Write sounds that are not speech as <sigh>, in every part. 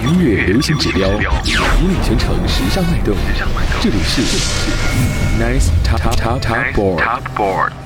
音乐流行指标，引领全城时尚脉动。这里是 Nice Top Top Top Board。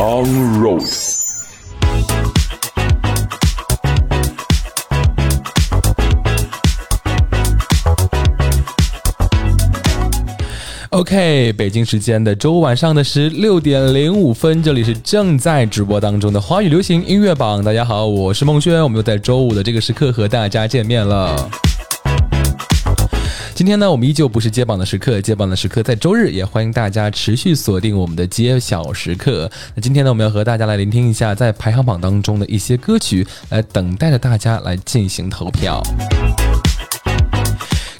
On Road。OK，北京时间的周五晚上的十六点零五分，这里是正在直播当中的华语流行音乐榜。大家好，我是孟轩，我们又在周五的这个时刻和大家见面了。今天呢，我们依旧不是揭榜的时刻，揭榜的时刻在周日，也欢迎大家持续锁定我们的揭晓时刻。那今天呢，我们要和大家来聆听一下在排行榜当中的一些歌曲，来等待着大家来进行投票。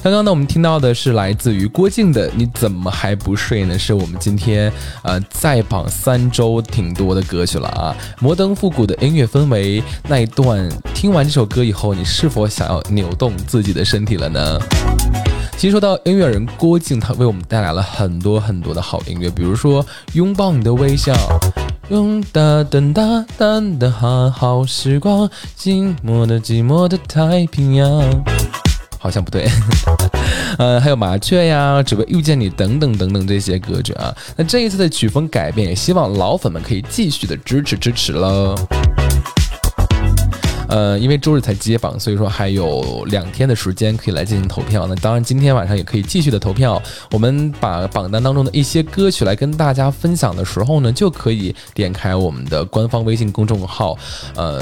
刚刚呢，我们听到的是来自于郭靖的《你怎么还不睡呢》，是我们今天呃在榜三周挺多的歌曲了啊。摩登复古的音乐氛围那一段，听完这首歌以后，你是否想要扭动自己的身体了呢？其实说到音乐人郭靖，他为我们带来了很多很多的好音乐，比如说《拥抱你的微笑》。用哒噔哒噔的好好时光，寂寞的寂寞的太平洋。好像不对，<laughs> 呃，还有麻雀呀，只为遇见你等等等等这些歌曲啊。那这一次的曲风改变，也希望老粉们可以继续的支持支持喽。呃，因为周日才揭榜，所以说还有两天的时间可以来进行投票。那当然，今天晚上也可以继续的投票。我们把榜单当中的一些歌曲来跟大家分享的时候呢，就可以点开我们的官方微信公众号，呃。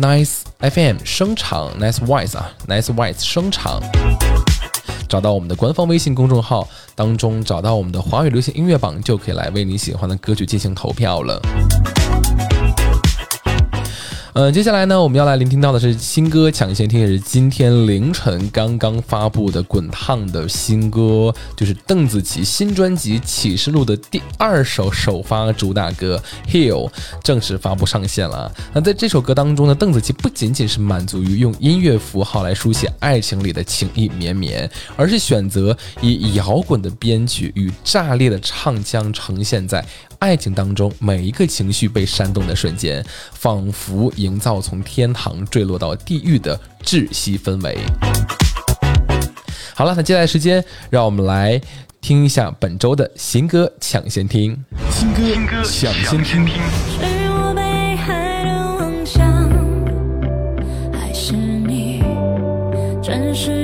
Nice FM 声场 Nice Voice 啊，Nice Voice 声场。找到我们的官方微信公众号当中，找到我们的华语流行音乐榜，就可以来为你喜欢的歌曲进行投票了。呃，接下来呢，我们要来聆听到的是新歌抢先听，也是今天凌晨刚刚发布的滚烫的新歌，就是邓紫棋新专辑《启示录》的第二首首发主打歌《Hill》正式发布上线了。那在这首歌当中呢，邓紫棋不仅仅是满足于用音乐符号来书写爱情里的情意绵绵，而是选择以摇滚的编曲与炸裂的唱腔呈现在。爱情当中每一个情绪被煽动的瞬间，仿佛营造从天堂坠落到地狱的窒息氛围。好了，那接下来时间，让我们来听一下本周的新歌抢先听。新歌抢先听。是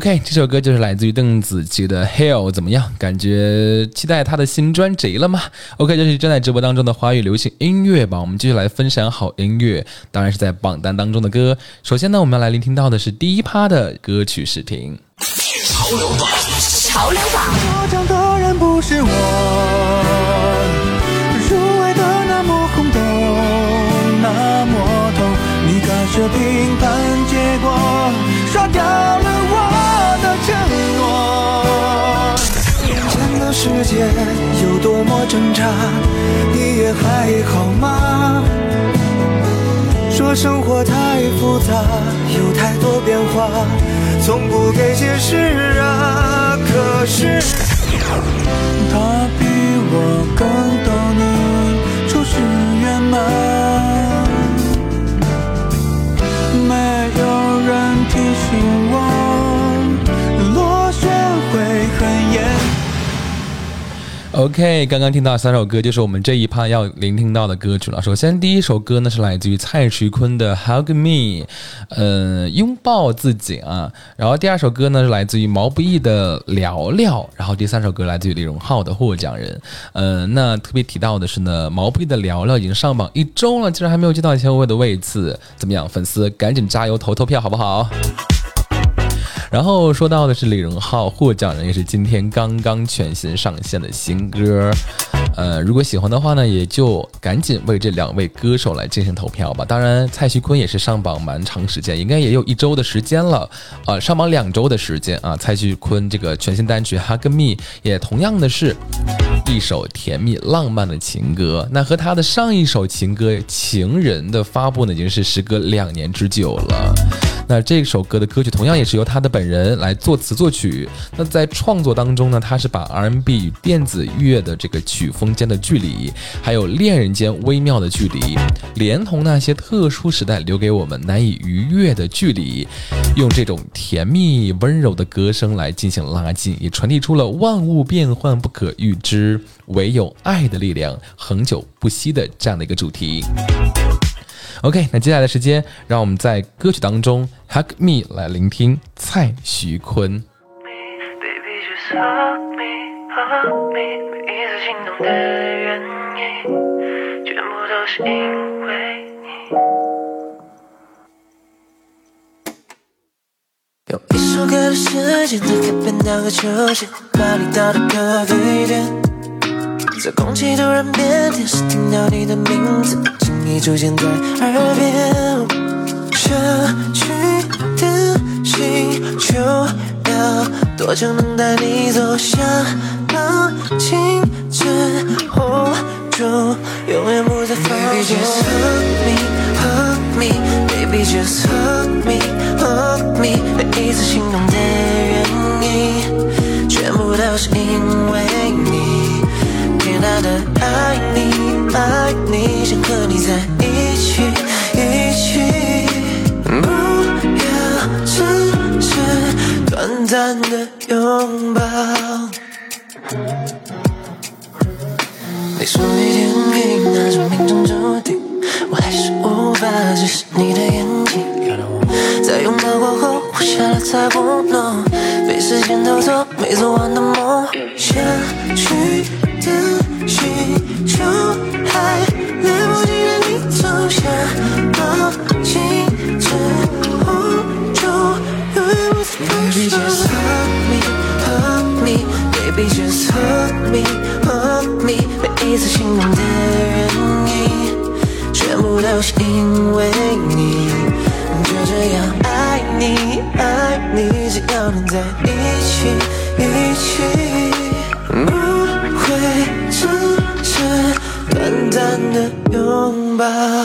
OK，这首歌就是来自于邓紫棋的《Hell》，怎么样？感觉期待她的新专辑了吗？OK，这是正在直播当中的华语流行音乐吧，我们继续来分享好音乐，当然是在榜单当中的歌。首先呢，我们要来聆听到的是第一趴的歌曲试听。潮流榜，潮流榜，我唱的人不是我，世界有多么挣扎，你也还好吗？说生活太复杂，有太多变化，从不给解释啊。可是他比我更懂你初始圆满，OK，刚刚听到三首歌，就是我们这一趴要聆听到的歌曲了。首先，第一首歌呢是来自于蔡徐坤的《Hug Me》，呃，拥抱自己啊。然后第二首歌呢是来自于毛不易的《聊聊》，然后第三首歌来自于李荣浩的《获奖人》。呃，那特别提到的是呢，毛不易的《聊聊》已经上榜一周了，竟然还没有接到前五位的位次，怎么样？粉丝赶紧加油投投票好不好？然后说到的是李荣浩获奖人，也是今天刚刚全新上线的新歌。呃，如果喜欢的话呢，也就赶紧为这两位歌手来进行投票吧。当然，蔡徐坤也是上榜蛮长时间，应该也有一周的时间了，啊、上榜两周的时间啊。蔡徐坤这个全新单曲《Hug Me》也同样的是一首甜蜜浪漫的情歌。那和他的上一首情歌《情人》的发布呢，已经是时隔两年之久了。那这首歌的歌曲同样也是由他的本人来作词作曲。那在创作当中呢，他是把 R&B 与电子乐的这个曲风间的距离，还有恋人间微妙的距离，连同那些特殊时代留给我们难以逾越的距离，用这种甜蜜温柔的歌声来进行拉近，也传递出了万物变幻不可预知，唯有爱的力量恒久不息的这样的一个主题。OK，那接下来的时间，让我们在歌曲当中《Hug Me》来聆听蔡徐坤。Baby just hug me, hug me，每一次心动的原因，全部都是因为你。用一首歌的时间，它改变那个球鞋，巴黎到的咖啡店，在空气突然变甜时，听到你的名字，轻易出现在耳边。下去的星球多久能带你走向浪静之后，就永远不再放手。Baby just hug me, hug me, baby just hug me, hug me，每一次心动的原因，全部都是因为你。天大的爱我下了才不能被时间偷走没做完的梦。下去的星球还来不及让你走向靠近之后，就永远不再放 Baby, 手 just。Hug me, hug me, baby just hug me, hug me，每一次心动的原因，全部都是因为拥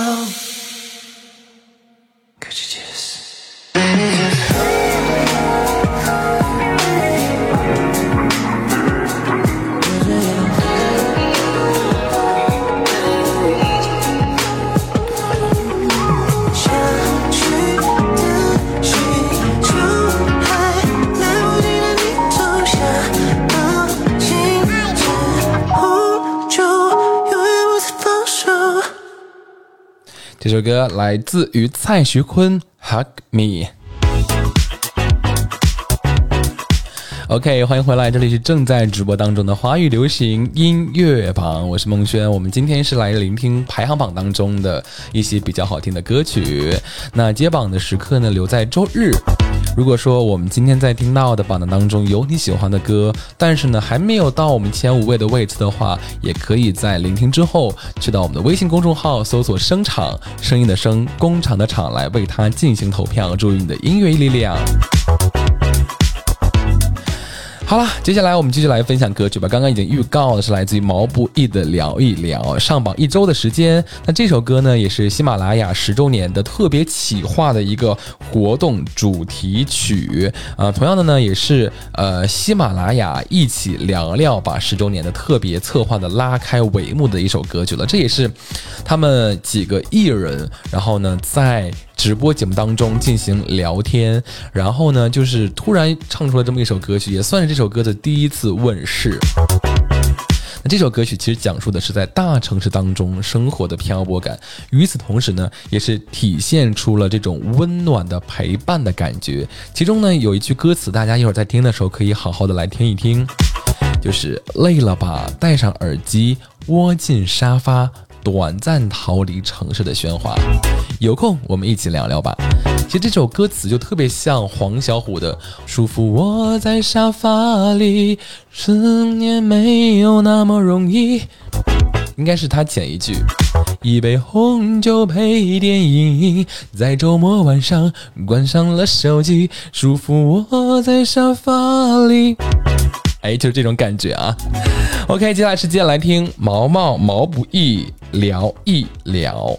首歌来自于蔡徐坤《Hug Me》。OK，欢迎回来，这里是正在直播当中的华语流行音乐榜，我是孟轩。我们今天是来聆听排行榜当中的一些比较好听的歌曲。那接榜的时刻呢，留在周日。如果说我们今天在听到的榜单当中有你喜欢的歌，但是呢还没有到我们前五位的位置的话，也可以在聆听之后去到我们的微信公众号搜索“声场”，声音的声，工厂的厂，来为它进行投票，注意你的音乐力量。好了，接下来我们继续来分享歌曲吧。刚刚已经预告的是来自于毛不易的《聊一聊》，上榜一周的时间。那这首歌呢，也是喜马拉雅十周年的特别企划的一个活动主题曲啊。同样的呢，也是呃喜马拉雅一起聊聊把十周年的特别策划的拉开帷幕的一首歌曲了。这也是他们几个艺人，然后呢在。直播节目当中进行聊天，然后呢，就是突然唱出了这么一首歌曲，也算是这首歌的第一次问世。那这首歌曲其实讲述的是在大城市当中生活的漂泊感，与此同时呢，也是体现出了这种温暖的陪伴的感觉。其中呢，有一句歌词，大家一会儿在听的时候可以好好的来听一听，就是累了吧，戴上耳机，窝进沙发。短暂逃离城市的喧哗，有空我们一起聊聊吧。其实这首歌词就特别像黄小琥的《舒服窝在沙发里》，思念没有那么容易。应该是他剪一句：一杯红酒配电影，在周末晚上关上了手机，舒服窝在沙发里。哎，就是这种感觉啊。OK，接下来时间来听毛毛毛不易聊一聊。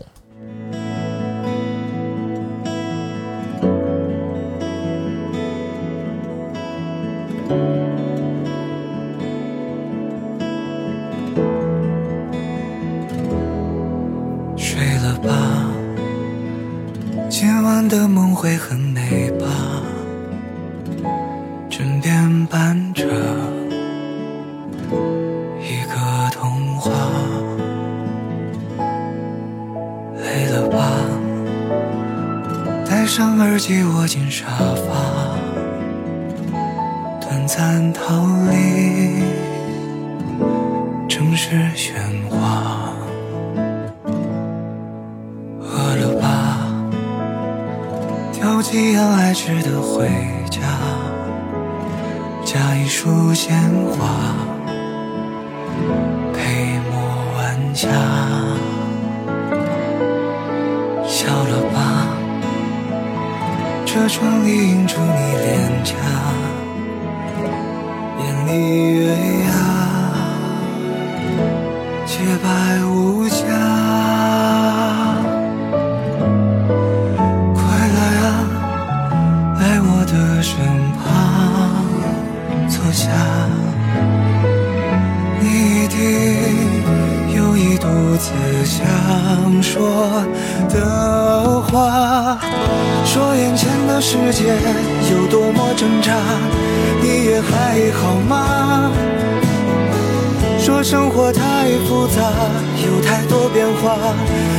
有太多变化，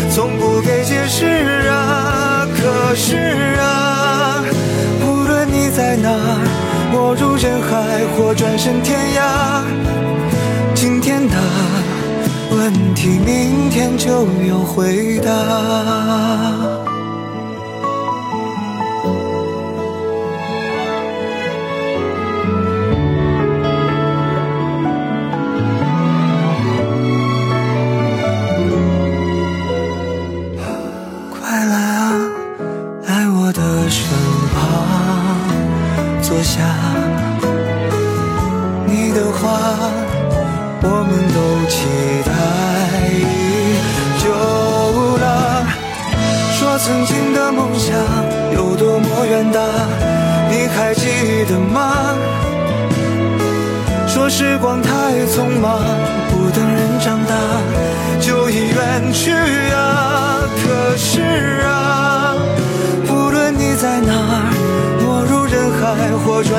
从不给解释啊。可是啊，无论你在哪，没入人海或转身天涯，今天的问题，明天就有回答。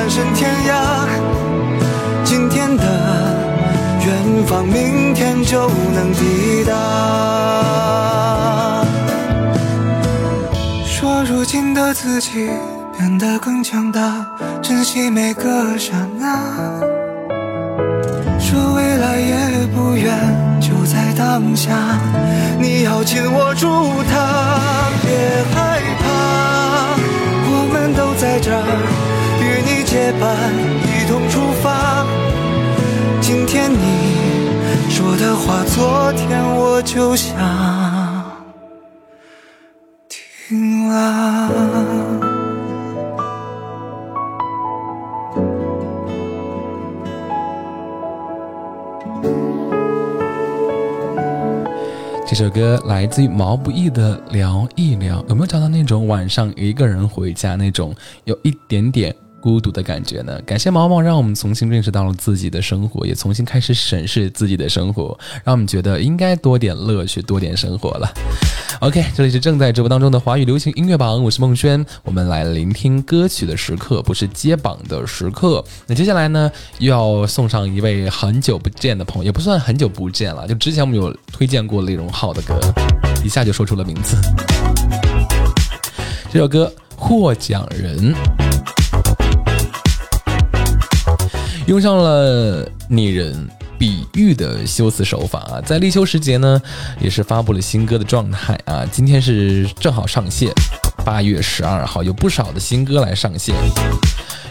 身天涯，今天的远方，明天就能抵达。说如今的自己变得更强大，珍惜每个刹那，说未来也不远，就在当下。你要紧握住它，别害怕，我们都在这儿，结伴，一同出发。今天你说的话，昨天我就想听了。这首歌来自于毛不易的《聊一聊》，有没有找到那种晚上一个人回家那种有一点点孤独的感觉呢？感谢毛毛，让我们重新认识到了自己的生活，也重新开始审视自己的生活，让我们觉得应该多点乐趣，多点生活了。OK，这里是正在直播当中的华语流行音乐榜，我是孟轩，我们来聆听歌曲的时刻，不是接榜的时刻。那接下来呢，又要送上一位很久不见的朋友，也不算很久不见了，就之前我们有推荐过李荣浩的歌，一下就说出了名字。这首歌《获奖人》。用上了拟人比喻的修辞手法啊，在立秋时节呢，也是发布了新歌的状态啊。今天是正好上线，八月十二号有不少的新歌来上线，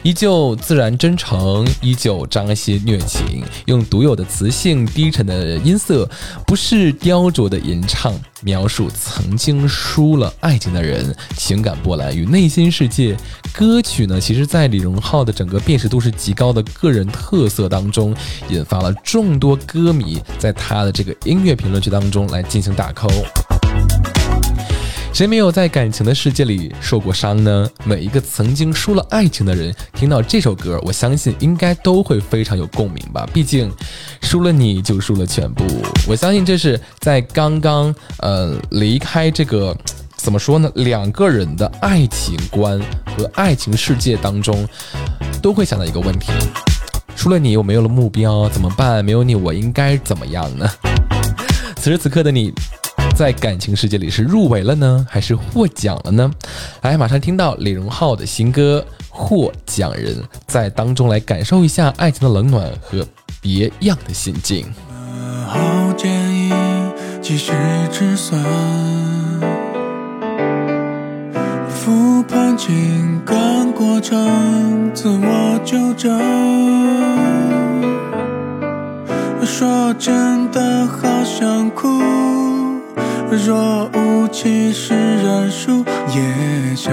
依旧自然真诚，依旧彰显虐情，用独有的磁性、低沉的音色，不是雕琢的吟唱，描述曾经输了爱情的人情感波澜与内心世界。歌曲呢，其实在李荣浩的整个辨识度是极高的个人特色当中，引发了众多歌迷在他的这个音乐评论区当中来进行打 call。谁没有在感情的世界里受过伤呢？每一个曾经输了爱情的人，听到这首歌，我相信应该都会非常有共鸣吧。毕竟，输了你就输了全部。我相信这是在刚刚呃离开这个怎么说呢？两个人的爱情观和爱情世界当中，都会想到一个问题：输了你，我没有了目标，怎么办？没有你，我应该怎么样呢？此时此刻的你。在感情世界里是入围了呢，还是获奖了呢？来，马上听到李荣浩的新歌《获奖人》，在当中来感受一下爱情的冷暖和别样的心境。好建议及时止损，复盘情感过程，自我纠正。说真的好想哭，若无其事认输，也想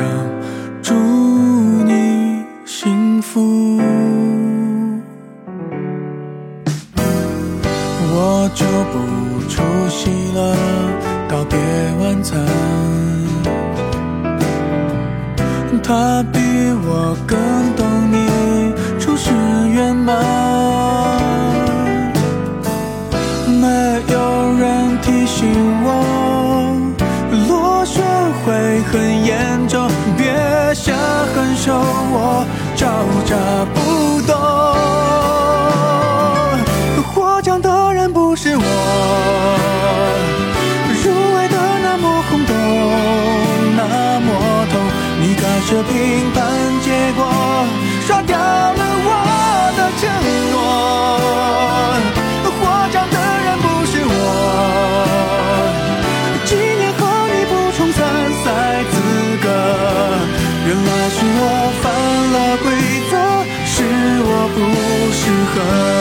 祝你幸福。我就不出席了告别晚餐。他比我更懂你初始圆满，很严重，别下狠手，我招架不动。获奖的人不是我，入围的那么轰动，那么痛，你干涉评判不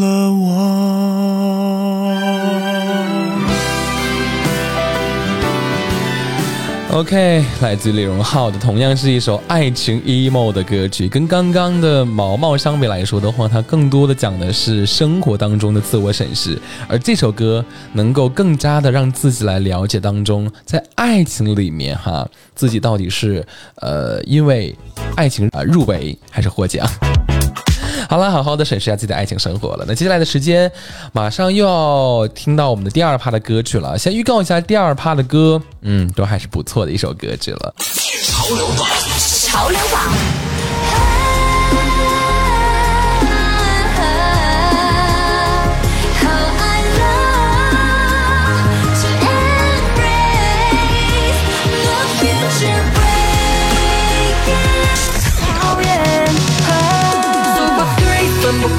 了我。OK，来自李荣浩的，同样是一首爱情 emo 的歌曲，跟刚刚的毛毛相比来说的话，它更多的讲的是生活当中的自我审视，而这首歌能够更加的让自己来了解当中，在爱情里面哈，自己到底是呃因为爱情啊、入围还是获奖。好了，好好的审视一下自己的爱情生活了。那接下来的时间，马上又要听到我们的第二趴的歌曲了。先预告一下第二趴的歌，嗯，都还是不错的一首歌曲了。潮流榜。潮流榜奋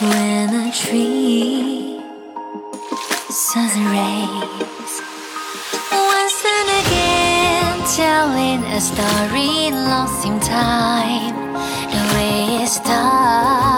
when a tree sun rays. Once and again, telling a story lost in time. The way it starts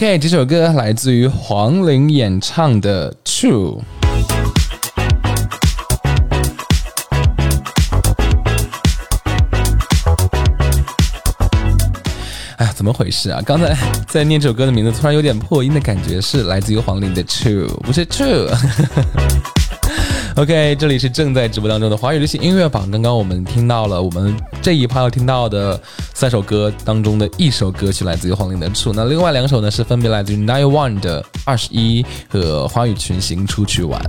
OK，这首歌来自于黄龄演唱的《True》。哎呀，怎么回事啊？刚才 <laughs> 在念这首歌的名字，突然有点破音的感觉，是来自于黄龄的《True》，不是 True。<laughs> OK，这里是正在直播当中的华语流行音乐榜。刚刚我们听到了我们这一趴要听到的三首歌当中的一首歌曲来自于黄龄的《醋》，那另外两首呢是分别来自于 Nine One 的《二十一》和花语群星出去玩。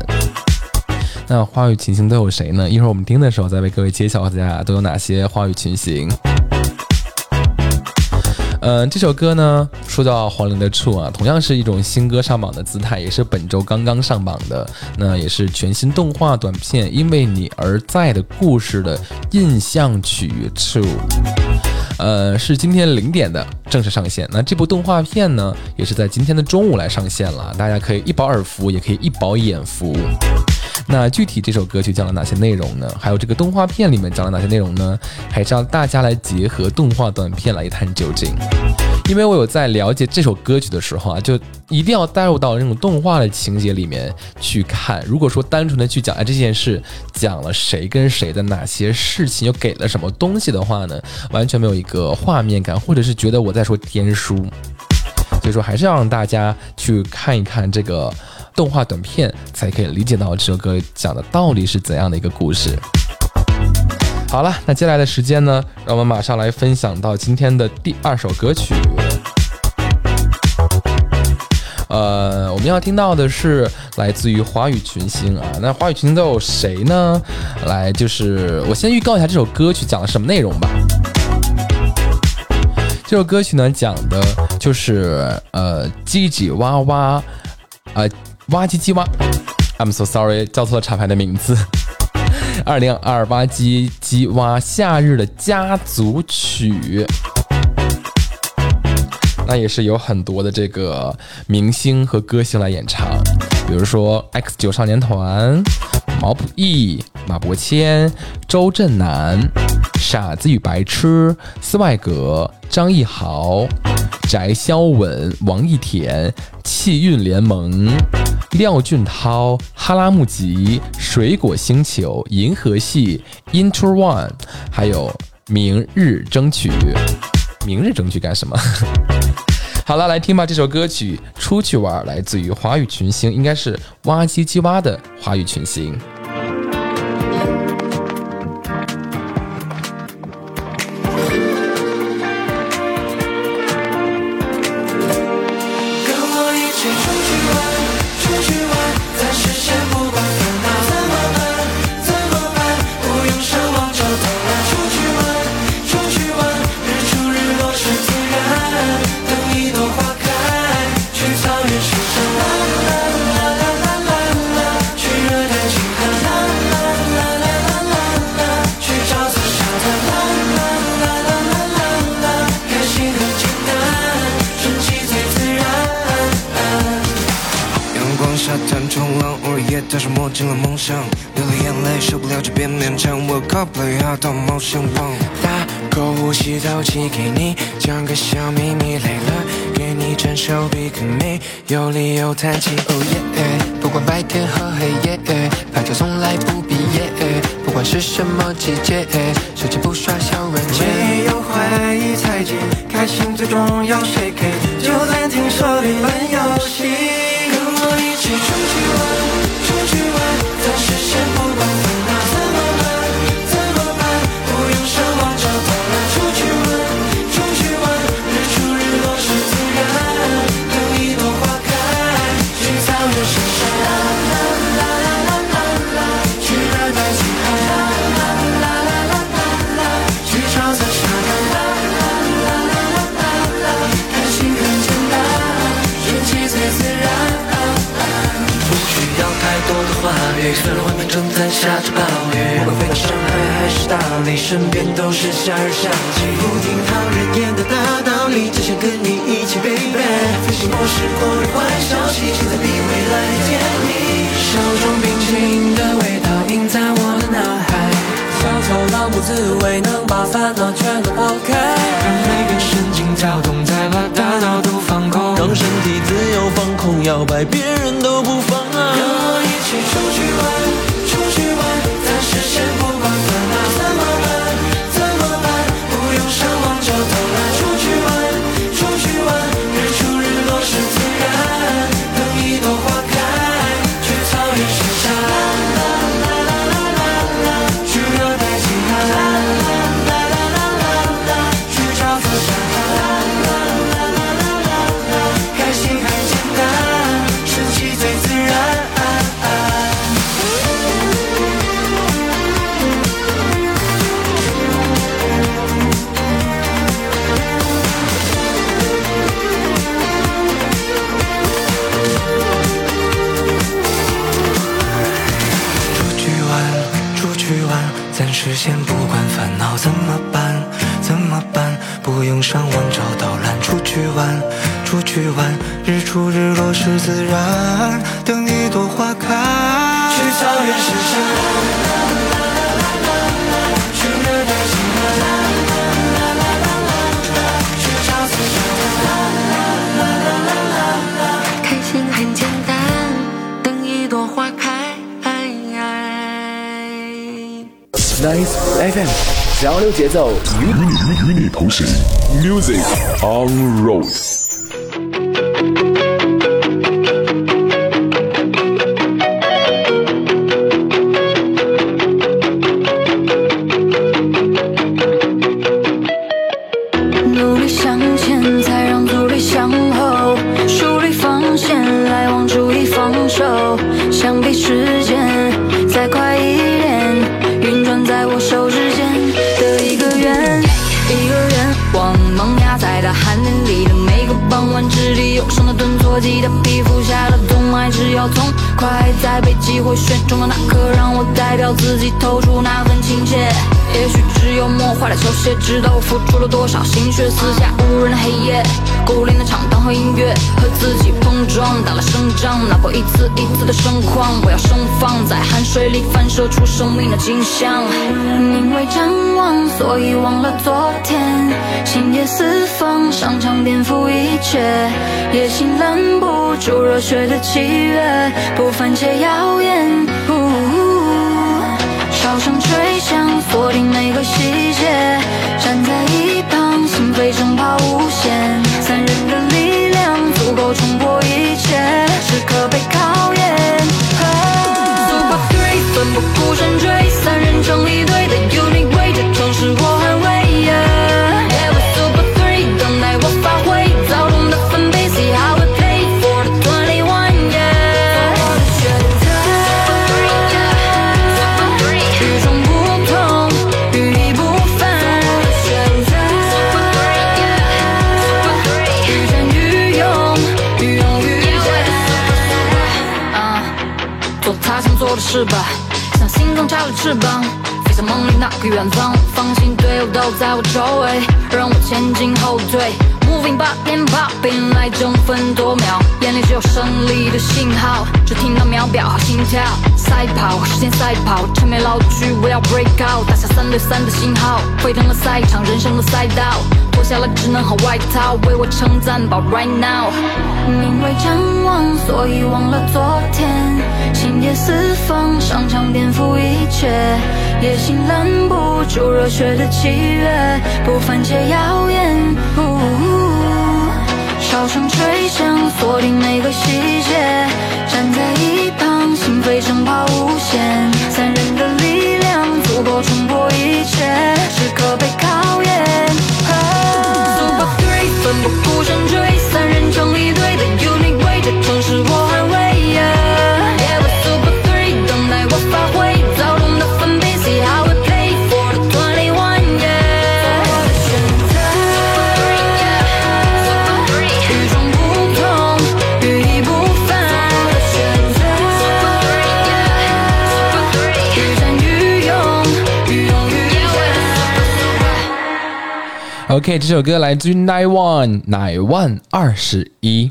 那花语群星都有谁呢？一会儿我们听的时候再为各位揭晓大家都有哪些花语群星。嗯，这首歌呢，说到黄龄的《处》啊，同样是一种新歌上榜的姿态，也是本周刚刚上榜的。那也是全新动画短片《因为你而在的故事》的印象曲《处》。呃，是今天零点的正式上线。那这部动画片呢，也是在今天的中午来上线了，大家可以一饱耳福，也可以一饱眼福。那具体这首歌曲讲了哪些内容呢？还有这个动画片里面讲了哪些内容呢？还是让大家来结合动画短片来一探究竟。因为我有在了解这首歌曲的时候啊，就一定要带入到那种动画的情节里面去看。如果说单纯的去讲哎这件事讲了谁跟谁的哪些事情，又给了什么东西的话呢，完全没有一个画面感，或者是觉得我在说天书。所以说，还是要让大家去看一看这个动画短片，才可以理解到这首歌讲的到底是怎样的一个故事。好了，那接下来的时间呢，让我们马上来分享到今天的第二首歌曲。呃，我们要听到的是来自于华语群星啊。那华语群星都有谁呢？来，就是我先预告一下这首歌曲讲的什么内容吧。这首歌曲呢，讲的就是呃，叽叽哇哇，呃，哇唧唧哇。I'm so sorry，叫错了厂牌的名字。<laughs> 二零二八唧唧哇夏日的家族曲。那也是有很多的这个明星和歌星来演唱，比如说 X 九少年团、毛不易、马伯骞、周震南、傻子与白痴、斯外格、张艺豪、翟潇闻、王一田、气运联盟、廖俊涛、哈拉木吉、水果星球、银河系、Inter One，还有明日争取。明日争取干什么？<laughs> 好了，来听吧，这首歌曲《出去玩》来自于华语群星，应该是哇唧唧哇的华语群星。到毛线棒，大口呼吸透气，给你讲个小秘密，累了给你伸手比个美，有理由叹气。哦耶，不管白天和黑夜，拍照从来不毕业，不管是什么季节，手机不刷小软件。没有怀疑猜忌，开心最重要，shake it，就暂停手里玩游戏。雨，虽的外面正在下着暴雨，不管飞到上海还是大理，身边都是夏日香气。不听讨人言的大道理，只想跟你一起 baby。飞行模式过的坏消息，期待你未来甜蜜。手中冰淇淋的味道印在我的脑海，小丑狼不自味，能把烦恼全都抛开。让每根神经跳动，再把大脑都放空，让身体自由放空，摇摆，别人都不放。你出去玩。去玩，日出日落是自然，等一朵花开。去草原试试，去热带西岸，去朝思开心很简单，等一朵花开。Nice FM 交流节奏与与你同行，Music on Road。自己投出那份亲切。也许只有磨坏了球鞋，知道我付出了多少心血。四下无人的黑夜，孤零的场档和音乐和自己碰撞，打了胜仗，打破一次一次的盛况。我要盛放在汗水里，反射出生命的景象。因为张望，所以忘了昨天，心野四方，上场颠覆一切。野心拦不住热血的契约，不凡且耀眼。锁定每个细节。站在一旁，心扉声抛无限。三人的力量足够冲破一切，时刻被考验。Super Three，奋不顾身追，三人成一队的 Uni Way，这城市我我的翅膀，像心中插了翅膀，飞向梦里那个远方。放心，队友都在我周围，让我前进后退。Moving b o p and popping 来争分夺秒，眼里只有胜利的信号，只听到秒表和心跳。赛跑，时间赛跑，趁没老去，我要 break out，打下三对三的信号，沸腾了赛场，人生的赛道，脱下了职能和外套，为我称赞吧 right now。因为展望，所以忘了昨天，心野四方，上场颠覆一切，野心拦不住热血的契约，不凡且耀眼。呜呜哨声吹响，锁定每个细节。站在一旁，心扉声抛无限。三人的力量足够冲破一切，时刻被考验。Super Three，奋不顾身追，三人成一队的 unique way，这城市我捍卫。OK，这首歌来自于 Nine One Nine One 二十一。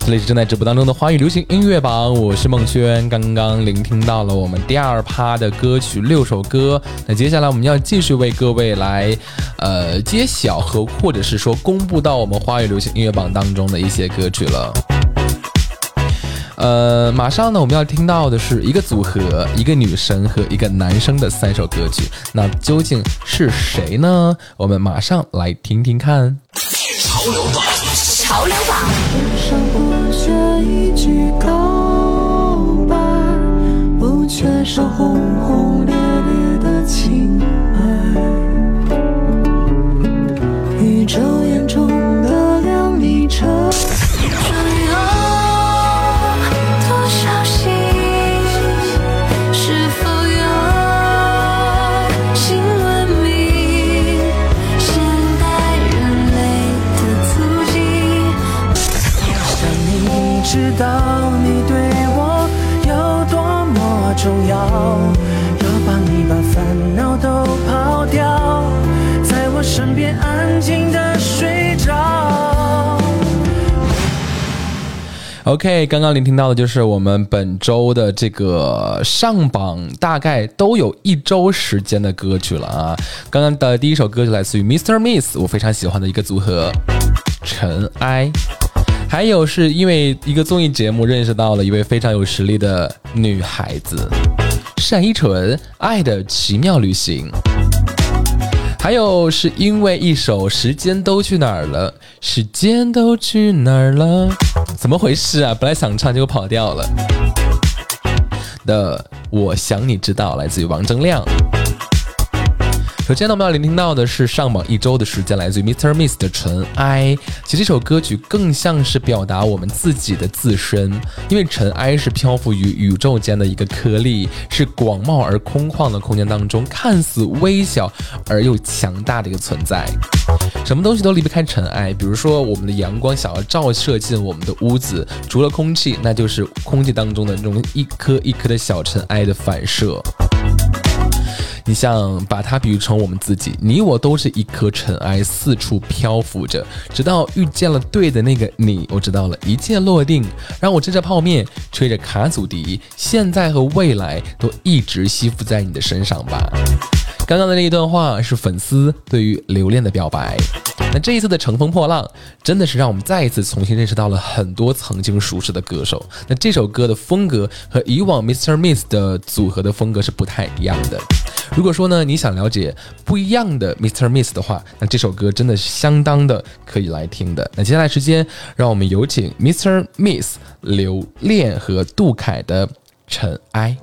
这里是正在直播当中的华语流行音乐榜，我是孟轩。刚刚聆听到了我们第二趴的歌曲六首歌，那接下来我们要继续为各位来呃揭晓和或者是说公布到我们华语流行音乐榜当中的一些歌曲了。呃，马上呢，我们要听到的是一个组合、一个女生和一个男生的三首歌曲。那究竟是谁呢？我们马上来听听看。上不缺一句告白，不缺少轰轰烈烈的情 OK，刚刚聆听到的就是我们本周的这个上榜，大概都有一周时间的歌曲了啊。刚刚的第一首歌就来自于 Mr. Miss，我非常喜欢的一个组合，尘埃。还有是因为一个综艺节目认识到了一位非常有实力的女孩子，单依纯，《爱的奇妙旅行》。还有是因为一首《时间都去哪儿了》，时间都去哪儿了？怎么回事啊？本来想唱，结果跑调了。的，我想你知道，来自于王铮亮。首先呢，我们要聆听到的是上榜一周的时间，来自于 Mr. Miss 的《尘埃》。其实这首歌曲更像是表达我们自己的自身，因为尘埃是漂浮于宇宙间的一个颗粒，是广袤而空旷的空间当中看似微小而又强大的一个存在。什么东西都离不开尘埃，比如说我们的阳光想要照射进我们的屋子，除了空气，那就是空气当中的那种一颗一颗的小尘埃的反射。你像把它比喻成我们自己，你我都是一颗尘埃，四处漂浮着，直到遇见了对的那个你。我知道了一切落定，让我吃着泡面，吹着卡祖笛，现在和未来都一直吸附在你的身上吧。刚刚的那一段话是粉丝对于留恋的表白。那这一次的乘风破浪，真的是让我们再一次重新认识到了很多曾经熟识的歌手。那这首歌的风格和以往 Mr. Miss 的组合的风格是不太一样的。如果说呢，你想了解不一样的 Mr. Miss 的话，那这首歌真的是相当的可以来听的。那接下来时间，让我们有请 Mr. Miss 刘恋和杜凯的《尘埃》。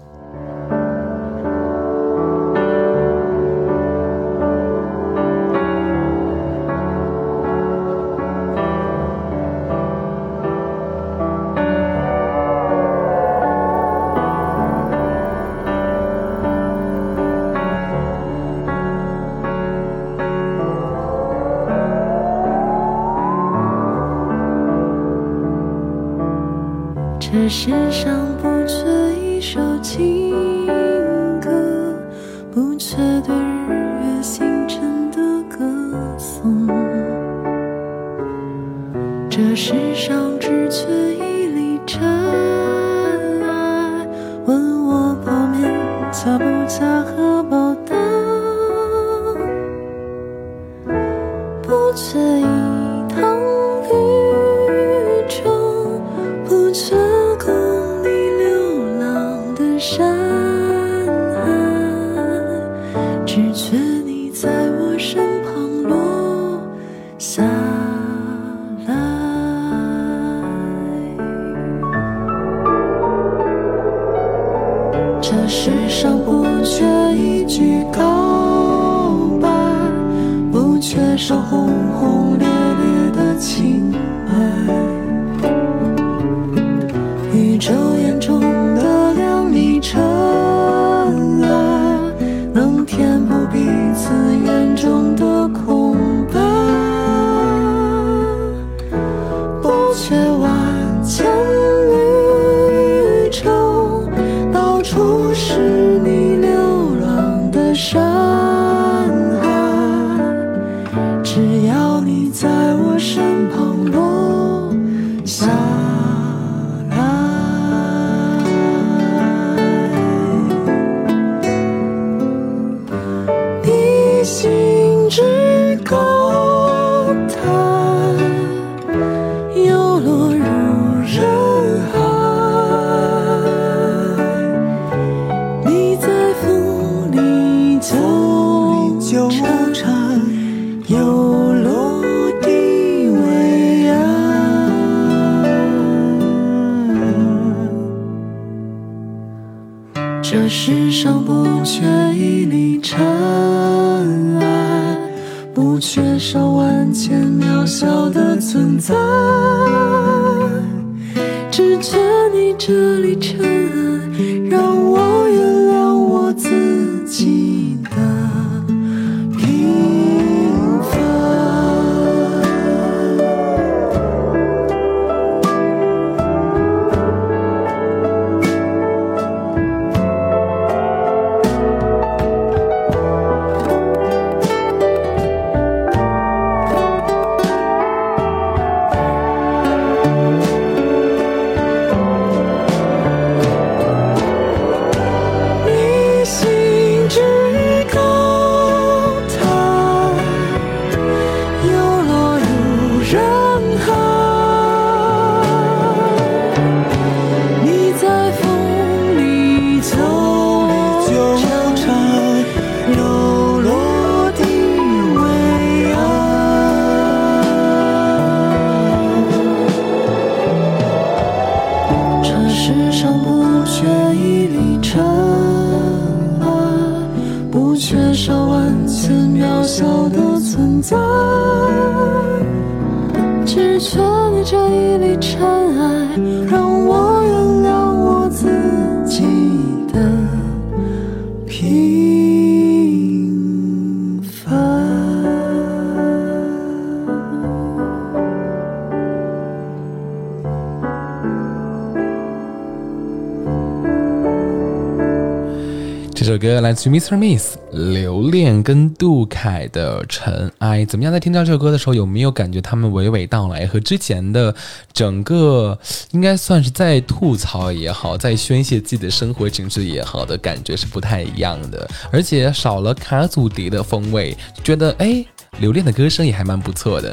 自 Mr. Miss 留恋跟杜凯的《尘埃》，怎么样？在听到这首歌的时候，有没有感觉他们娓娓道来和之前的整个应该算是在吐槽也好，在宣泄自己的生活情绪也好的感觉是不太一样的，而且少了卡祖笛的风味，觉得哎，留恋的歌声也还蛮不错的。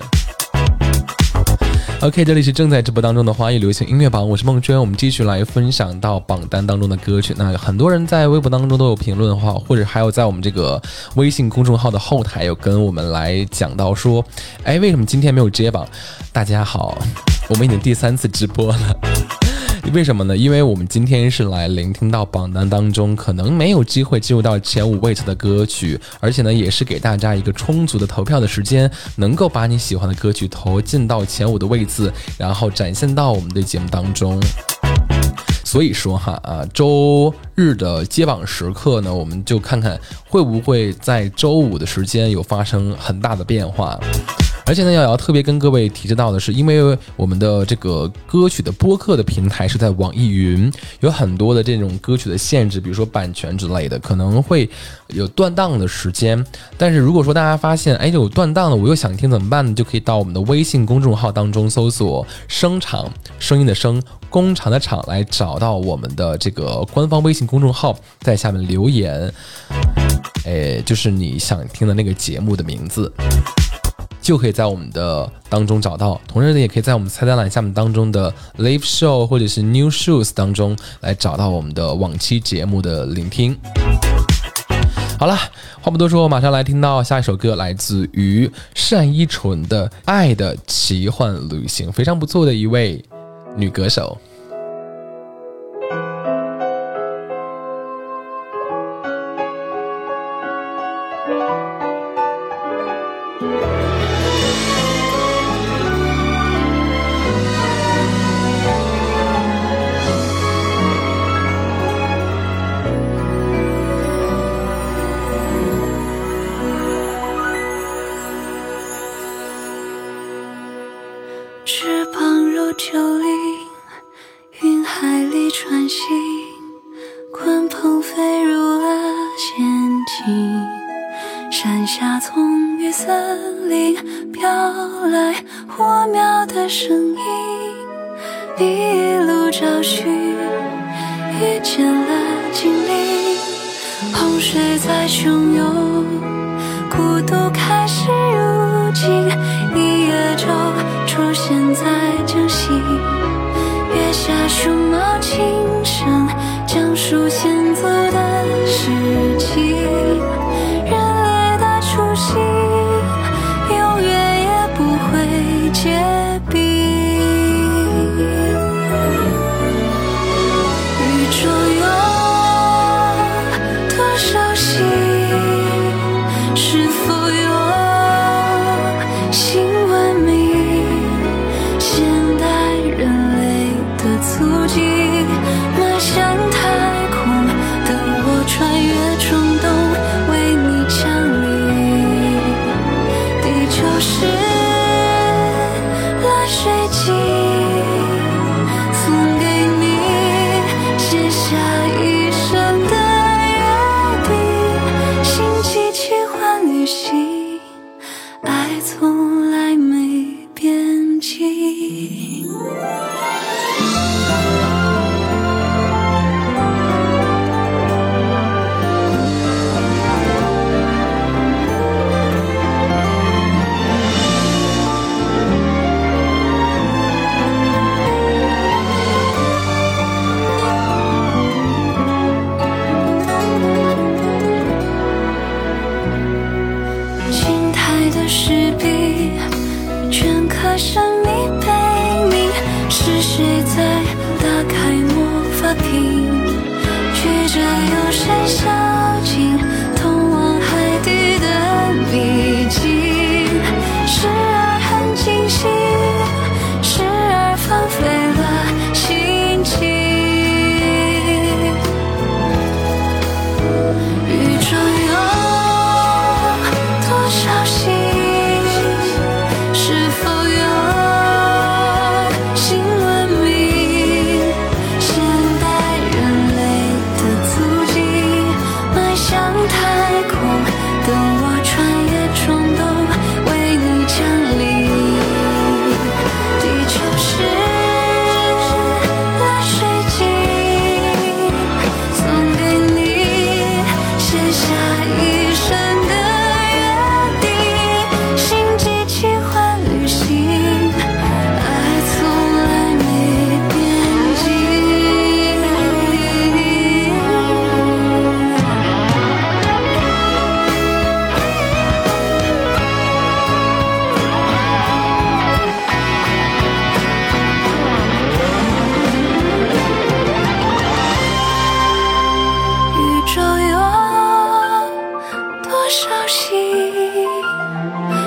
OK，这里是正在直播当中的华语流行音乐榜，我是梦娟，我们继续来分享到榜单当中的歌曲。那很多人在微博当中都有评论的话，或者还有在我们这个微信公众号的后台有跟我们来讲到说，哎，为什么今天没有接榜？大家好，我们已经第三次直播了。为什么呢？因为我们今天是来聆听到榜单当中可能没有机会进入到前五位次的歌曲，而且呢，也是给大家一个充足的投票的时间，能够把你喜欢的歌曲投进到前五的位置，然后展现到我们的节目当中。所以说哈啊，周日的接榜时刻呢，我们就看看会不会在周五的时间有发生很大的变化。而且呢，也要特别跟各位提示到的是，因为我们的这个歌曲的播客的平台是在网易云，有很多的这种歌曲的限制，比如说版权之类的，可能会有断档的时间。但是如果说大家发现，哎，有断档了，我又想听怎么办呢？就可以到我们的微信公众号当中搜索“声场”，声音的声，工厂的厂，来找到我们的这个官方微信公众号，在下面留言，哎，就是你想听的那个节目的名字。就可以在我们的当中找到，同时呢，也可以在我们菜单栏下面当中的 Live Show 或者是 New Shows 当中来找到我们的往期节目的聆听。好了，话不多说，马上来听到下一首歌，来自于单依纯的《爱的奇幻旅行》，非常不错的一位女歌手。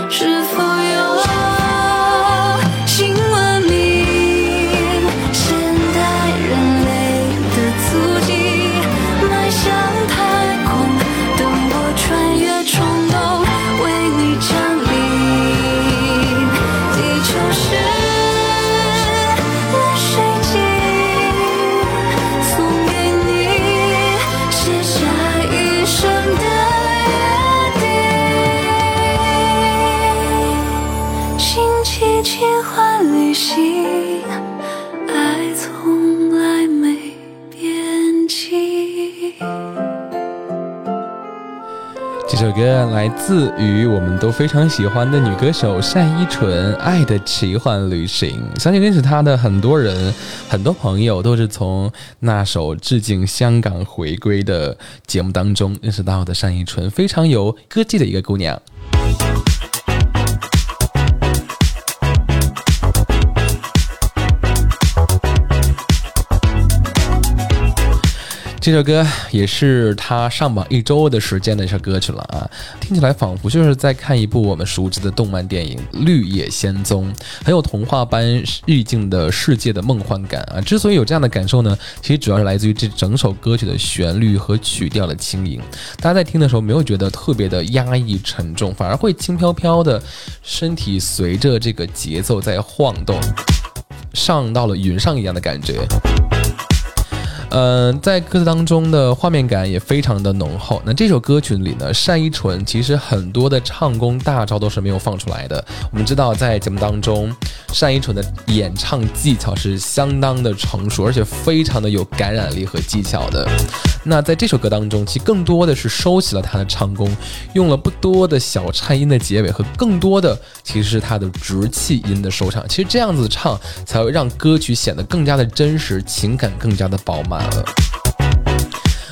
是否一个来自于我们都非常喜欢的女歌手单依纯，《爱的奇幻旅行》。相信认识她的很多人，很多朋友都是从那首致敬香港回归的节目当中认识到的单依纯，非常有歌技的一个姑娘。这首歌也是他上榜一周的时间的一首歌曲了啊，听起来仿佛就是在看一部我们熟知的动漫电影《绿野仙踪》，很有童话般意境的世界的梦幻感啊。之所以有这样的感受呢，其实主要是来自于这整首歌曲的旋律和曲调的轻盈。大家在听的时候没有觉得特别的压抑沉重，反而会轻飘飘的，身体随着这个节奏在晃动，上到了云上一样的感觉。嗯，在歌词当中的画面感也非常的浓厚。那这首歌曲里呢，单依纯其实很多的唱功大招都是没有放出来的。我们知道，在节目当中，单依纯的演唱技巧是相当的成熟，而且非常的有感染力和技巧的。那在这首歌当中，其实更多的是收起了她的唱功，用了不多的小颤音的结尾和更多的其实是她的直气音的收场。其实这样子唱才会让歌曲显得更加的真实，情感更加的饱满了。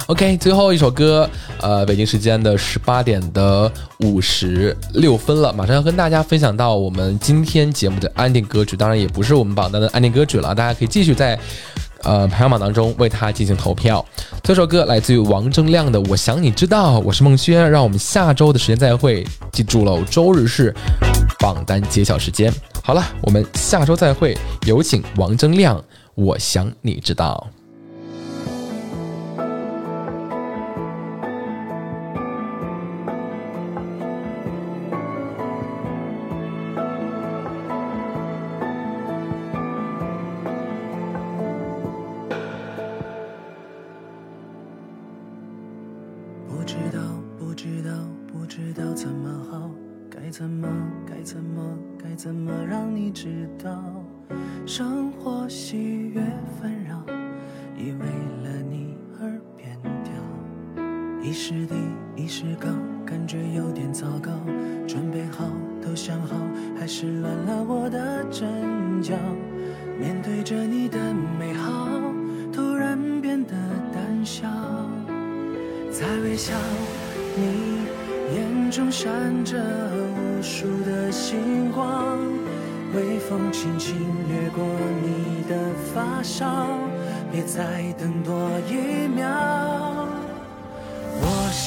OK，最后一首歌，呃，北京时间的十八点的五十六分了，马上要跟大家分享到我们今天节目的安定歌曲，当然也不是我们榜单的安定歌曲了，大家可以继续在呃排行榜当中为它进行投票。这首歌来自于王铮亮的《我想你知道》，我是孟轩，让我们下周的时间再会，记住喽，周日是榜单揭晓时间。好了，我们下周再会，有请王铮亮，《我想你知道》。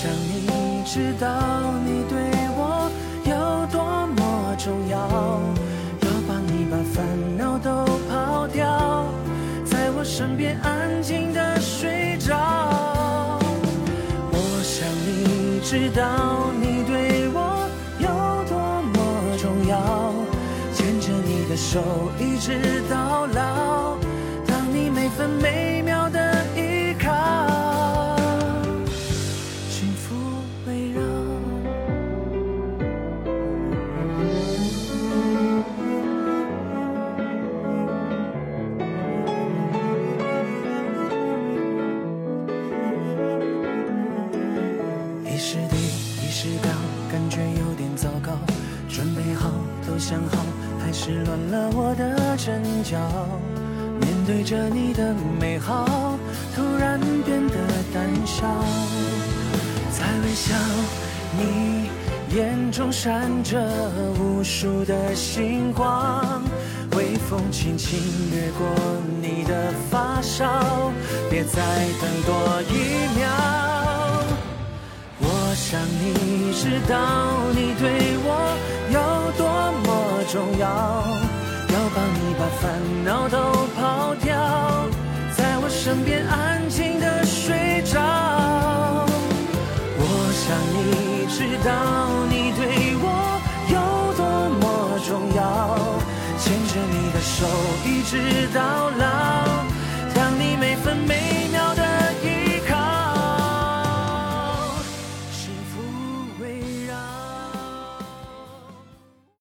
想你知道你对我有多么重要，要帮你把烦恼都抛掉，在我身边安静的睡着。我想你知道你对我有多么重要，牵着你的手一直到老，当你每分每了我的阵脚。面对着你的美好，突然变得胆小。在微笑，你眼中闪着无数的星光，微风轻轻掠过你的发梢，别再等多一秒。我想你知道你对我有多么重，要帮你把烦恼都抛掉，在我身边安静的睡着。我想你知道你对我有多么重要，牵着你的手一直到老。